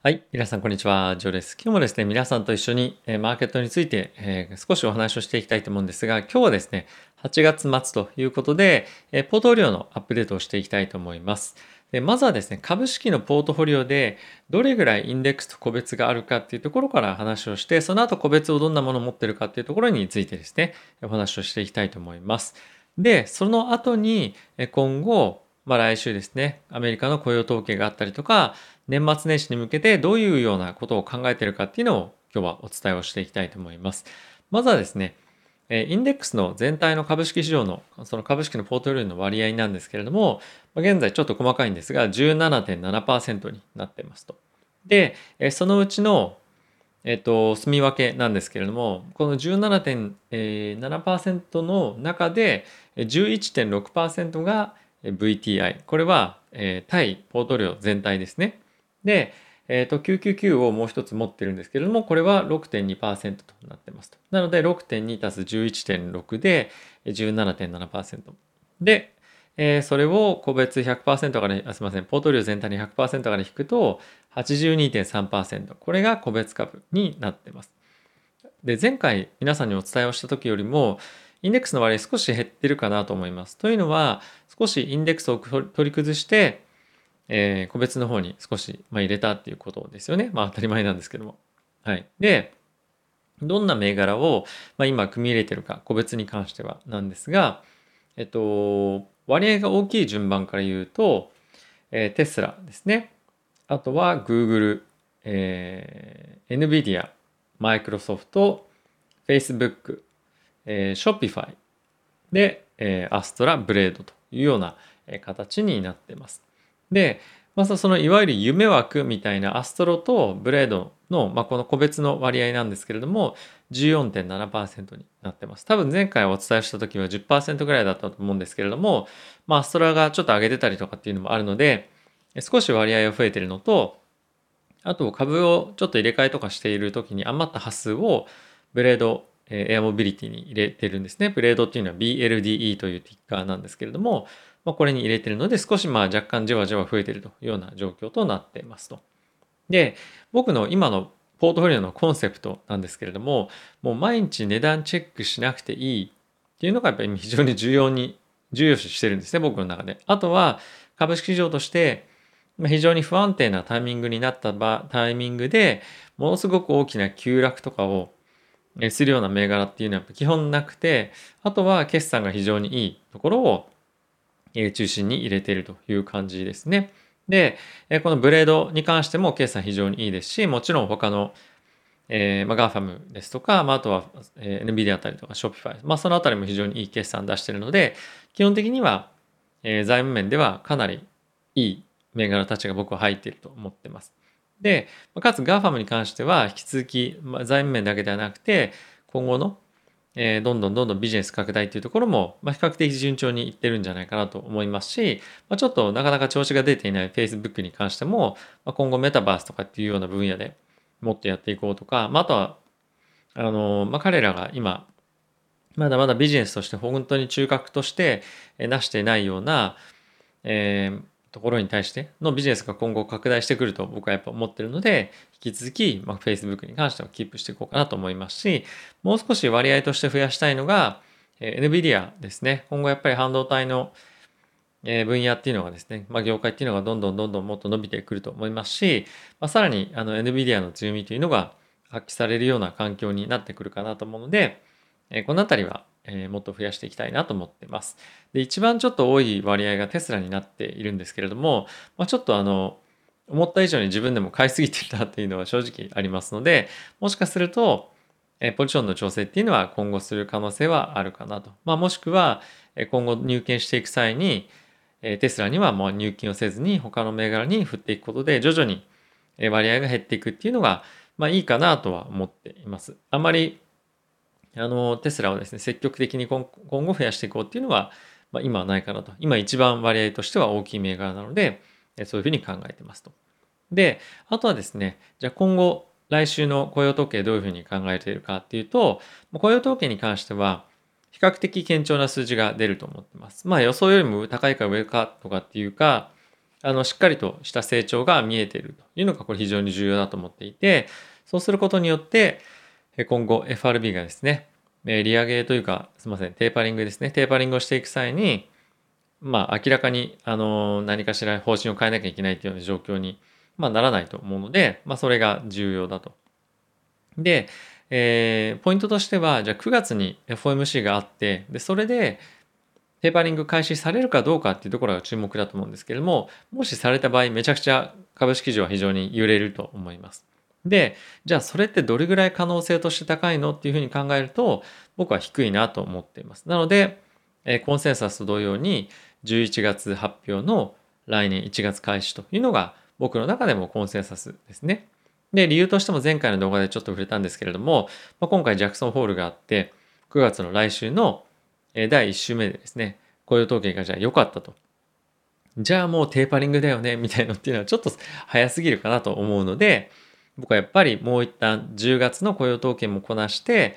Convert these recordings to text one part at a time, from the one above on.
はい。皆さん、こんにちは。ジョーです。今日もですね、皆さんと一緒に、えマーケットについて、え少しお話をしていきたいと思うんですが、今日はですね、8月末ということで、えポートフォリオのアップデートをしていきたいと思います。でまずはですね、株式のポートフォリオで、どれぐらいインデックスと個別があるかっていうところから話をして、その後個別をどんなものを持ってるかっていうところについてですね、お話をしていきたいと思います。で、その後に、今後、まあ、来週ですね、アメリカの雇用統計があったりとか、年末年始に向けてどういうようなことを考えているかっていうのを今日はお伝えをしていきたいと思います。まずはですね、インデックスの全体の株式市場のその株式のポートフォリオの割合なんですけれども、現在ちょっと細かいんですが、17.7%になってますと。で、そのうちの、えっと、住み分けなんですけれども、この17.7%の中で11.6%が VTI。これは、えー、対ポートリオ全体ですね。で、えっ、ー、と、999をもう一つ持ってるんですけれども、これは6.2%となってますと。なので、6.2たす11.6で17.7%。で、えー、それを個別100%から、あすみません、ポートリオ全体に100%から引くと82.3%。これが個別株になってます。で、前回皆さんにお伝えをした時よりも、インデックスの割合少し減ってるかなと思います。というのは、少しインデックスを取り崩して、えー、個別の方に少し、まあ、入れたっていうことですよね。まあ当たり前なんですけども。はい。で、どんな銘柄を、まあ、今組み入れてるか、個別に関してはなんですが、えっと、割合が大きい順番から言うと、えー、テスラですね。あとは Google、えー、NVIDIA、Microsoft、Facebook、えー、Shopify で、えー、アストラ、ブレードというような形になってます。で、まずそのいわゆる夢枠みたいなアストロとブレードの、まあ、この個別の割合なんですけれども14.7%になってます。多分前回お伝えした時は10%ぐらいだったと思うんですけれども、まあ、アストラがちょっと上げてたりとかっていうのもあるので少し割合が増えてるのとあと株をちょっと入れ替えとかしている時に余った端数をブレードエアモビリティに入れてるんですね。ブレードっていうのは BLDE というティッカーなんですけれども、まあ、これに入れてるので少しまあ若干じわじわ増えてるというような状況となっていますと。で、僕の今のポートフォリオのコンセプトなんですけれども、もう毎日値段チェックしなくていいっていうのがやっぱり非常に重要に、重要視してるんですね、僕の中で。あとは株式市場として非常に不安定なタイミングになった場タイミングでものすごく大きな急落とかをするような銘柄っていうのはやっぱ基本なくて、あとは決算が非常にいいところを中心に入れているという感じですね。で、このブレードに関しても決算非常にいいですし、もちろん他の、えー、まあ、GAFAM ですとか、まあ、あとは、え、NVIDIA あたりとか Shopify、まあ、そのあたりも非常にいい決算出しているので、基本的には、えー、財務面ではかなりいい銘柄たちが僕は入っていると思ってます。で、かつ GAFAM に関しては引き続き、まあ、財務面だけではなくて、今後の、えー、どんどんどんどんビジネス拡大というところも、まあ、比較的順調にいってるんじゃないかなと思いますし、まあ、ちょっとなかなか調子が出ていない Facebook に関しても、まあ、今後メタバースとかっていうような分野でもっとやっていこうとか、まあ、あとは、あのまあ、彼らが今、まだまだビジネスとして本当に中核としてなしていないような、えー、ところに対してのビジネスが今後拡大してくると僕はやっぱ思ってるので、引き続き、まあ、Facebook に関してはキープしていこうかなと思いますし、もう少し割合として増やしたいのが、え、NVIDIA ですね。今後やっぱり半導体のえ分野っていうのがですね、まあ、業界っていうのがどんどんどんどんもっと伸びてくると思いますし、まあ、さらにあの NVIDIA の強みというのが発揮されるような環境になってくるかなと思うので、えこのあたりはえー、もっと増やしていきたいなと思ってます。で、一番ちょっと多い割合がテスラになっているんですけれども、まあ、ちょっとあの、思った以上に自分でも買いすぎていたっていうのは正直ありますので、もしかすると、えポジションの調整っていうのは今後する可能性はあるかなと。まあ、もしくは、え今後入金していく際に、えテスラにはもう入金をせずに他の銘柄に振っていくことで徐々に割合が減っていくっていうのが、まあいいかなとは思っています。あまりあのテスラをですね積極的に今後増やしていこうっていうのは、まあ、今はないかなと今一番割合としては大きい銘柄なのでそういうふうに考えてますと。であとはですねじゃあ今後来週の雇用統計どういうふうに考えているかっていうと雇用統計に関しては比較的堅調な数字が出ると思ってます。まあ予想よりも高いか上かとかっていうかあのしっかりとした成長が見えているというのがこれ非常に重要だと思っていてそうすることによって今後 FRB がですね利上げというかすみませんテーパリングですねテーパリングをしていく際にまあ明らかにあの何かしら方針を変えなきゃいけないというような状況に、まあ、ならないと思うので、まあ、それが重要だと。で、えー、ポイントとしてはじゃあ9月に FOMC があってでそれでテーパリング開始されるかどうかっていうところが注目だと思うんですけれどももしされた場合めちゃくちゃ株式市場は非常に揺れると思います。でじゃあそれってどれぐらい可能性として高いのっていうふうに考えると僕は低いなと思っています。なので、えコンセンサスと同様に11月発表の来年1月開始というのが僕の中でもコンセンサスですね。で、理由としても前回の動画でちょっと触れたんですけれども、まあ、今回ジャクソンホールがあって、9月の来週の第1週目でですね、雇用統計がじゃあ良かったと。じゃあもうテーパリングだよね、みたいなのっていうのはちょっと早すぎるかなと思うので、僕はやっぱりもう一旦10月の雇用統計もこなして、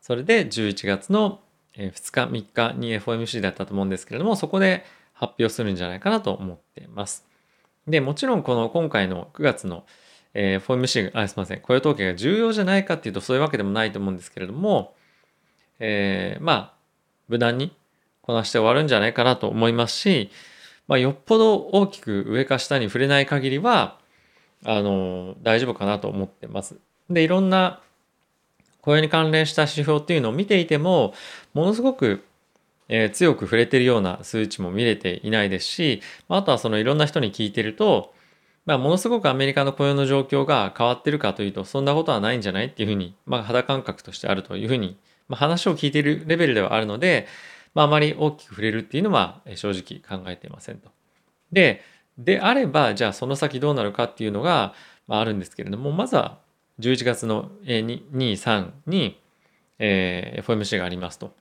それで11月の2日、3日に FOMC だったと思うんですけれども、そこで発表するんじゃないかなと思っています。で、もちろんこの今回の9月の、えー、FOMC、あ、すみません、雇用統計が重要じゃないかっていうとそういうわけでもないと思うんですけれども、えー、まあ、無難にこなして終わるんじゃないかなと思いますし、まあ、よっぽど大きく上か下に触れない限りは、あの、大丈夫かなと思ってます。で、いろんな雇用に関連した指標っていうのを見ていても、ものすごく、えー、強く触れてるような数値も見れていないですし、あとはそのいろんな人に聞いてると、まあ、ものすごくアメリカの雇用の状況が変わってるかというと、そんなことはないんじゃないっていうふうに、まあ、肌感覚としてあるというふうに、まあ、話を聞いているレベルではあるので、まあ、あまり大きく触れるっていうのは正直考えていませんと。で、であれば、じゃあその先どうなるかっていうのが、まあ、あるんですけれども、まずは11月の2、3に、えー、FOMC がありますと。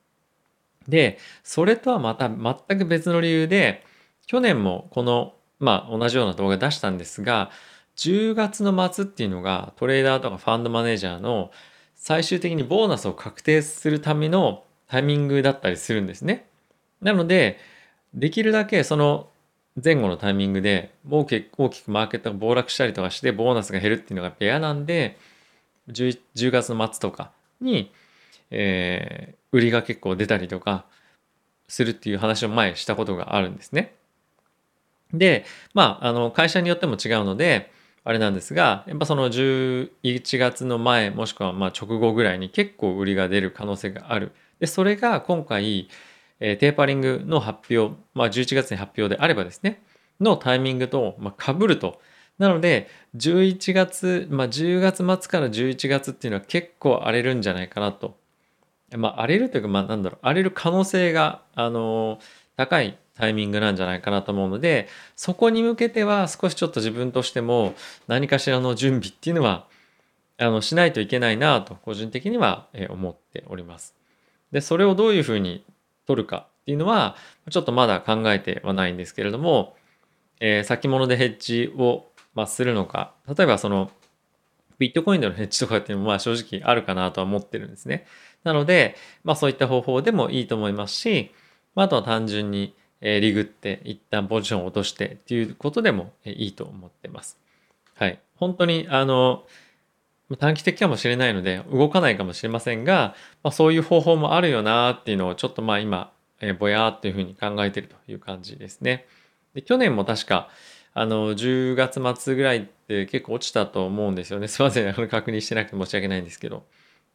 で、それとはまた全く別の理由で、去年もこの、まあ同じような動画出したんですが、10月の末っていうのがトレーダーとかファンドマネージャーの最終的にボーナスを確定するためのタイミングだったりするんですね。なので、できるだけその前後のタイミングで大きくマーケットが暴落したりとかしてボーナスが減るっていうのが嫌なんで 10, 10月の末とかに、えー、売りが結構出たりとかするっていう話を前したことがあるんですね。でまああの会社によっても違うのであれなんですがやっぱその11月の前もしくはま直後ぐらいに結構売りが出る可能性がある。でそれが今回えテーパリングの発表、まあ、11月に発表であればですね、のタイミングと、まあ、被ると。なので、11月、まあ、10月末から11月っていうのは結構荒れるんじゃないかなと。まあ、荒れるというか、まあ、なんだろう、荒れる可能性が、あの高いタイミングなんじゃないかなと思うので、そこに向けては少しちょっと自分としても何かしらの準備っていうのは、あの、しないといけないなと、個人的には思っております。で、それをどういうふうに取るかっていうのは、ちょっとまだ考えてはないんですけれども、えー、先物でヘッジを、ま、するのか、例えばその、ビットコインでのヘッジとかっていうのも正直あるかなとは思ってるんですね。なので、まあそういった方法でもいいと思いますし、まあとは単純にえリグって一旦ポジションを落としてっていうことでもいいと思ってます。はい。本当にあの、短期的かもしれないので動かないかもしれませんが、まあ、そういう方法もあるよなっていうのをちょっとまあ今、えー、ぼやーっていうふうに考えてるという感じですね。で去年も確かあの10月末ぐらいって結構落ちたと思うんですよね。すいません。あの確認してなくて申し訳ないんですけど。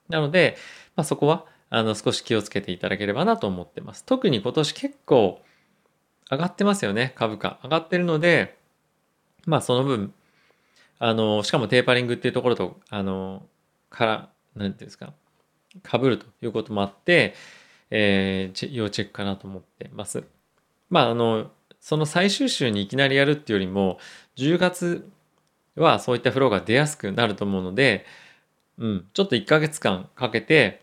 なので、まあ、そこはあの少し気をつけていただければなと思ってます。特に今年結構上がってますよね、株価。上がってるので、まあその分あの、しかもテーパリングっていうところと、あの、から、なんていうんですか、被るということもあって、えー、要チェックかなと思ってます。まあ、あの、その最終週にいきなりやるっていうよりも、10月はそういったフローが出やすくなると思うので、うん、ちょっと1ヶ月間かけて、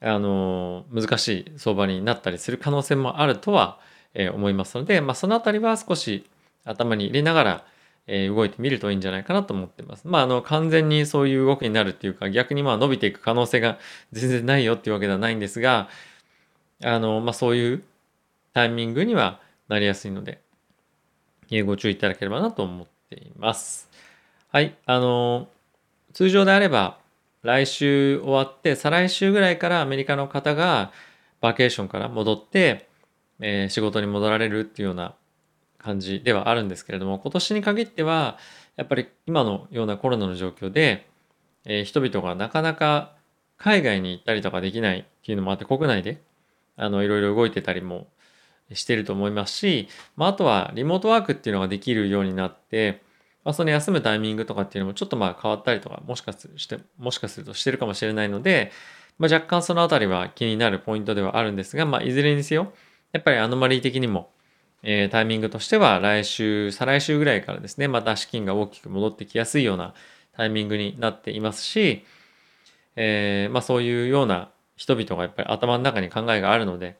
あの、難しい相場になったりする可能性もあるとは、えー、思いますので、まあ、そのあたりは少し頭に入れながら、え、動いてみるといいんじゃないかなと思ってます。まあ、あの、完全にそういう動きになるっていうか、逆にまあ伸びていく可能性が全然ないよっていうわけではないんですが、あの、まあそういうタイミングにはなりやすいので、えご注意いただければなと思っています。はい。あの、通常であれば、来週終わって、再来週ぐらいからアメリカの方がバケーションから戻って、えー、仕事に戻られるっていうような感じではあるんですけれども、今年に限っては、やっぱり今のようなコロナの状況で、えー、人々がなかなか海外に行ったりとかできないっていうのもあって、国内であのいろいろ動いてたりもしてると思いますし、まあ、あとはリモートワークっていうのができるようになって、まあ、その休むタイミングとかっていうのもちょっとまあ変わったりとか、もしかして、もしかするとしてるかもしれないので、まあ、若干そのあたりは気になるポイントではあるんですが、まあ、いずれにせよ、やっぱりアノマリー的にも、えー、タイミングとしては来週、再来週ぐらいからですね、また資金が大きく戻ってきやすいようなタイミングになっていますし、えー、まあそういうような人々がやっぱり頭の中に考えがあるので、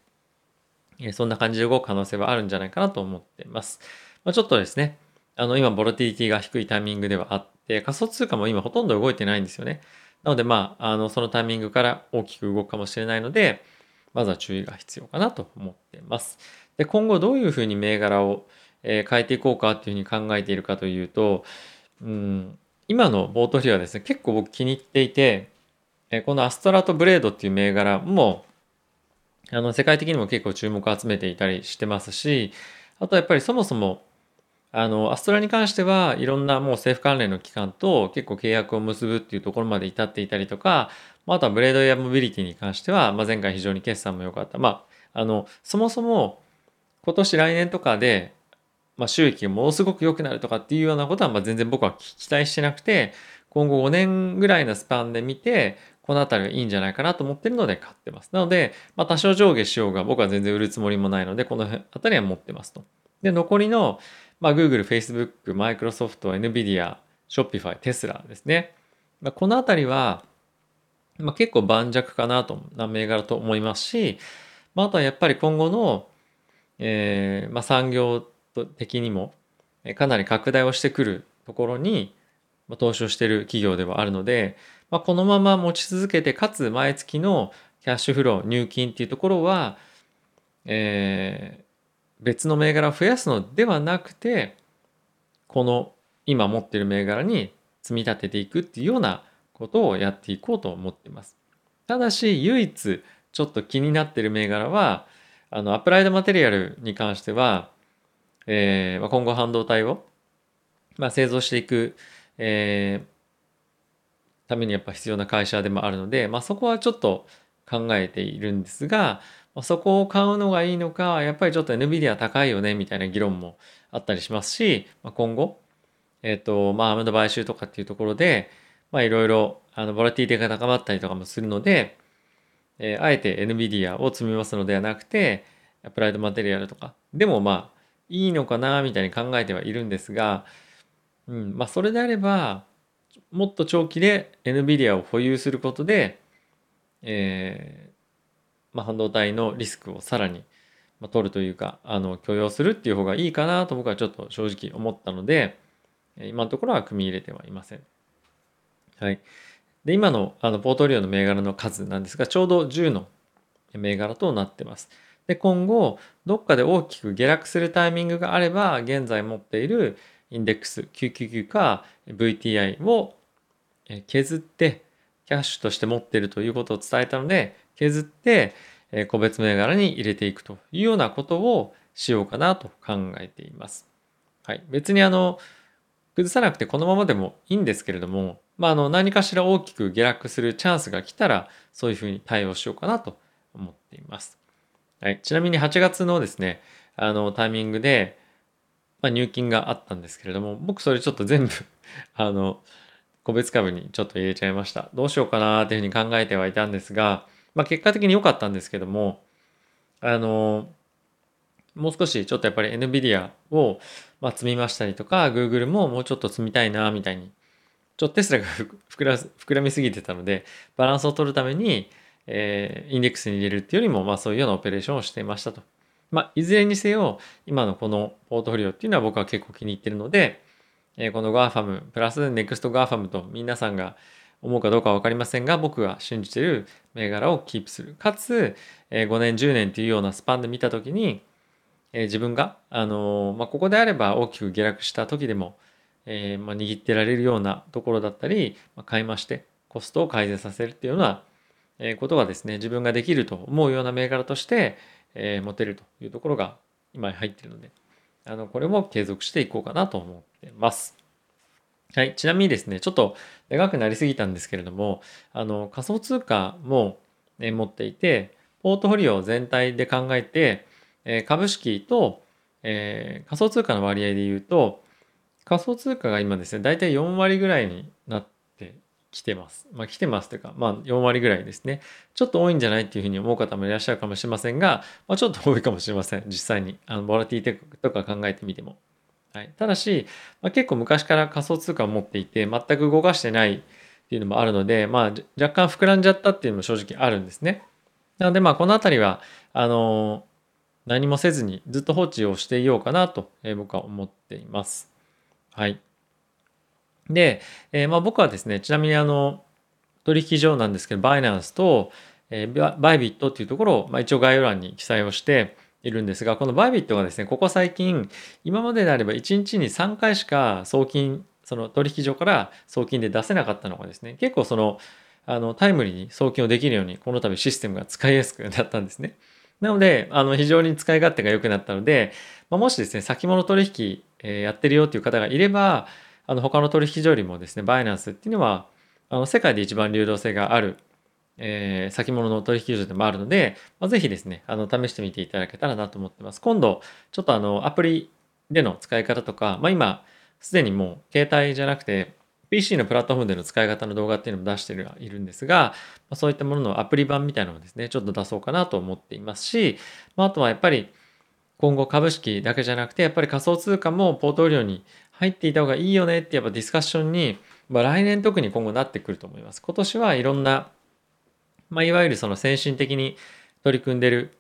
えー、そんな感じで動く可能性はあるんじゃないかなと思っています。まあ、ちょっとですね、あの今ボラティリティが低いタイミングではあって、仮想通貨も今ほとんど動いてないんですよね。なのでまあ、あのそのタイミングから大きく動くかもしれないので、まずは注意が必要かなと思っています。で、今後どういうふうに銘柄を、え変えていこうかっていうふうに考えているかというと、うん、今のボートフリはですね、結構僕気に入っていて、えこのアストラとブレードっていう銘柄も、あの、世界的にも結構注目を集めていたりしてますし、あとやっぱりそもそも、あの、アストラに関してはいろんなもう政府関連の機関と結構契約を結ぶっていうところまで至っていたりとか、あとはブレードやモビリティに関しては、まあ、前回非常に決算も良かった。まあ、あの、そもそも今年来年とかで、まあ、収益がものすごく良くなるとかっていうようなことは、まあ、全然僕は期待してなくて、今後5年ぐらいのスパンで見て、この辺りがいいんじゃないかなと思ってるので買ってます。なので、まあ、多少上下しようが僕は全然売るつもりもないので、この辺りは持ってますと。で、残りの、まあ、Google、Facebook、Microsoft、Nvidia、Shopify、Tesla ですね。まあ、この辺りは、まあ、結構盤石かなと、な銘柄と思いますし、まあ、あとはやっぱり今後の、えーまあ、産業的にもかなり拡大をしてくるところに投資をしている企業ではあるので、まあ、このまま持ち続けてかつ毎月のキャッシュフロー入金っていうところは、えー、別の銘柄を増やすのではなくてこの今持っている銘柄に積み立てていくっていうようなことをやっていこうと思っています。ただし、唯一ちょっと気になってる銘柄は、あの、アプライドマテリアルに関しては、えー、今後半導体を、まあ、製造していく、えー、ためにやっぱ必要な会社でもあるので、まあ、そこはちょっと考えているんですが、まあ、そこを買うのがいいのか、やっぱりちょっと NVIDIA 高いよね、みたいな議論もあったりしますし、まあ、今後、えっ、ー、と、まあ、アムド買収とかっていうところで、まあいろいろ、あの、ボラティティが高まったりとかもするので、えー、あえて NVIDIA を積みますのではなくて、アプライドマテリアルとか、でもまあ、いいのかな、みたいに考えてはいるんですが、うん、まあそれであれば、もっと長期で NVIDIA を保有することで、えー、まあ半導体のリスクをさらに、ま、取るというか、あの、許容するっていう方がいいかなと僕はちょっと正直思ったので、今のところは組み入れてはいません。はい。で、今のあのポートリオの銘柄の数なんですが、ちょうど10の銘柄となってます。で、今後、どっかで大きく下落するタイミングがあれば、現在持っているインデックス999か VTI を削って、キャッシュとして持っているということを伝えたので、削って、個別銘柄に入れていくというようなことをしようかなと考えています。はい。別にあの、崩さなくてこのままでもいいんですけれども、まあ、あの何かしら大きく下落するチャンスが来たらそういうふうに対応しようかなと思っています。はい、ちなみに8月のですねあのタイミングで、まあ、入金があったんですけれども僕それちょっと全部 あの個別株にちょっと入れちゃいました。どうしようかなというふうに考えてはいたんですが、まあ、結果的に良かったんですけどもあのもう少しちょっとやっぱり NVIDIA をま積みましたりとか Google ももうちょっと積みたいなみたいにちょっとテスラが 膨ら膨らみすぎてたので、バランスを取るために、えー、インデックスに入れるっていうよりも、まあそういうようなオペレーションをしていましたと。まあ、いずれにせよ、今のこのポートフォリオっていうのは僕は結構気に入ってるので、えー、この GAFAM、プラス NEXTGAFAM と皆さんが思うかどうかわかりませんが、僕が信じてる銘柄をキープする。かつ、えー、5年、10年っていうようなスパンで見たときに、えー、自分が、あのー、まあ、ここであれば大きく下落した時でも、えー、まあ、握ってられるようなところだったり、まあ、買い増してコストを改善させるっていうような、えことがですね自分ができると思うような銘柄として、え持てるというところが今入ってるのであのこれも継続していこうかなと思ってます。はい。ちなみにですね、ちょっと長くなりすぎたんですけれども、あの、仮想通貨も、ね、持っていて、ポートフォリオ全体で考えて、え、株式と、えー、仮想通貨の割合で言うと、仮想通貨が今ですね、大体4割ぐらいになってきてます。まあ来てますというか、まあ4割ぐらいですね。ちょっと多いんじゃないっていうふうに思う方もいらっしゃるかもしれませんが、まあちょっと多いかもしれません。実際に。あの、ボラティテとか考えてみても。はい、ただし、まあ、結構昔から仮想通貨を持っていて全く動かしてないっていうのもあるので、まあ、若干膨らんじゃったっていうのも正直あるんですね。なのでまあこの辺りはあの何もせずにずっと放置をしていようかなと、え僕は思っています。はい。で、えー、まあ僕はですねちなみにあの取引所なんですけどバイナンスと、えー、バイビットっていうところを、まあ、一応概要欄に記載をしているんですが、このバイビットがですね、ここ最近、今までであれば1日に3回しか送金、その取引所から送金で出せなかったのがですね、結構その、あの、タイムリーに送金をできるように、この度システムが使いやすくなったんですね。なので、あの、非常に使い勝手が良くなったので、まあ、もしですね、先物取引、え、やってるよっていう方がいれば、あの、他の取引所よりもですね、バイナンスっていうのは、あの、世界で一番流動性があるえー、先物の取引所でもあるので、まあ、ぜひですね、あの、試してみていただけたらなと思ってます。今度、ちょっとあの、アプリでの使い方とか、まあ、今、すでにもう携帯じゃなくて、PC のプラットフォームでの使い方の動画っていうのも出しているんですが、ま、そういったもののアプリ版みたいなのをですね、ちょっと出そうかなと思っていますし、まあ、あとはやっぱり今後株式だけじゃなくて、やっぱり仮想通貨もポートフォリオに入っていた方がいいよねってやっぱディスカッションに、まあ、来年特に今後なってくると思います。今年はいろんなまあ、いわゆるその先進的に取り組んでる、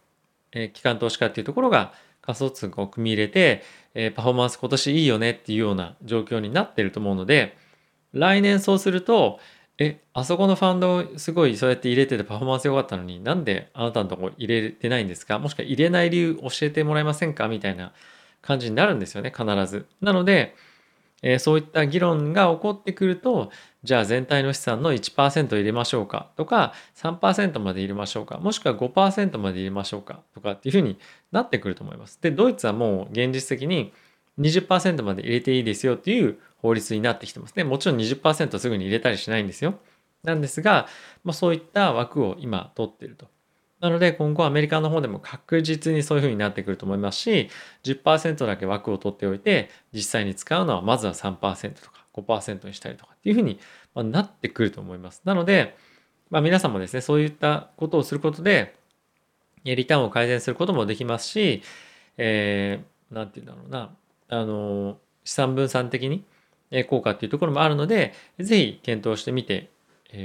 えー、機関投資家っていうところが仮想通貨を組み入れて、えー、パフォーマンス今年いいよねっていうような状況になってると思うので、来年そうすると、え、あそこのファンドすごいそうやって入れててパフォーマンス良かったのになんであなたのとこ入れてないんですか？もしくは入れない理由教えてもらえませんか？みたいな感じになるんですよね、必ず。なので、えー、そういった議論が起こってくると、じゃあ全体の資産の1%入れましょうか？とか、3%まで入れましょうか、もしくは5%まで入れましょうか？とかっていうふうになってくると思います。で、ドイツはもう現実的に20%まで入れていいですよっていう法律になってきてますね。もちろん20%すぐに入れたりしないんですよ。なんですが、まあ、そういった枠を今取ってると。なので今後アメリカの方でも確実にそういうふうになってくると思いますし10%だけ枠を取っておいて実際に使うのはまずは3%とか5%にしたりとかっていうふうになってくると思います。なので、まあ、皆さんもですねそういったことをすることでリターンを改善することもできますし何、えー、て言うんだろうなあの資産分散的に効果っていうところもあるので是非検討してみて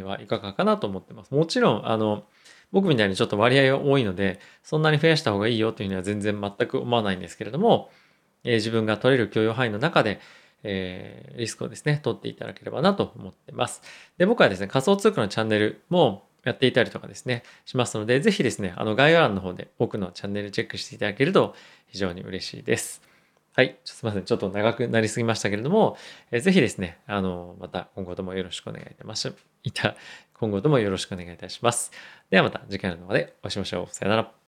はいかがかなと思ってます。もちろんあの僕みたいにちょっと割合が多いので、そんなに増やした方がいいよというには全然全く思わないんですけれども、え、自分が取れる許容範囲の中で、え、リスクをですね、取っていただければなと思ってます。で、僕はですね、仮想通貨のチャンネルもやっていたりとかですね、しますので、ぜひですね、あの概要欄の方で僕のチャンネルチェックしていただけると非常に嬉しいです。はい。すみません。ちょっと長くなりすぎましたけれども、えー、ぜひですね、あの、また今後ともよろしくお願いいたします。今後ともよろしくお願いいたします。ではまた次回の動画でお会いしましょう。さよなら。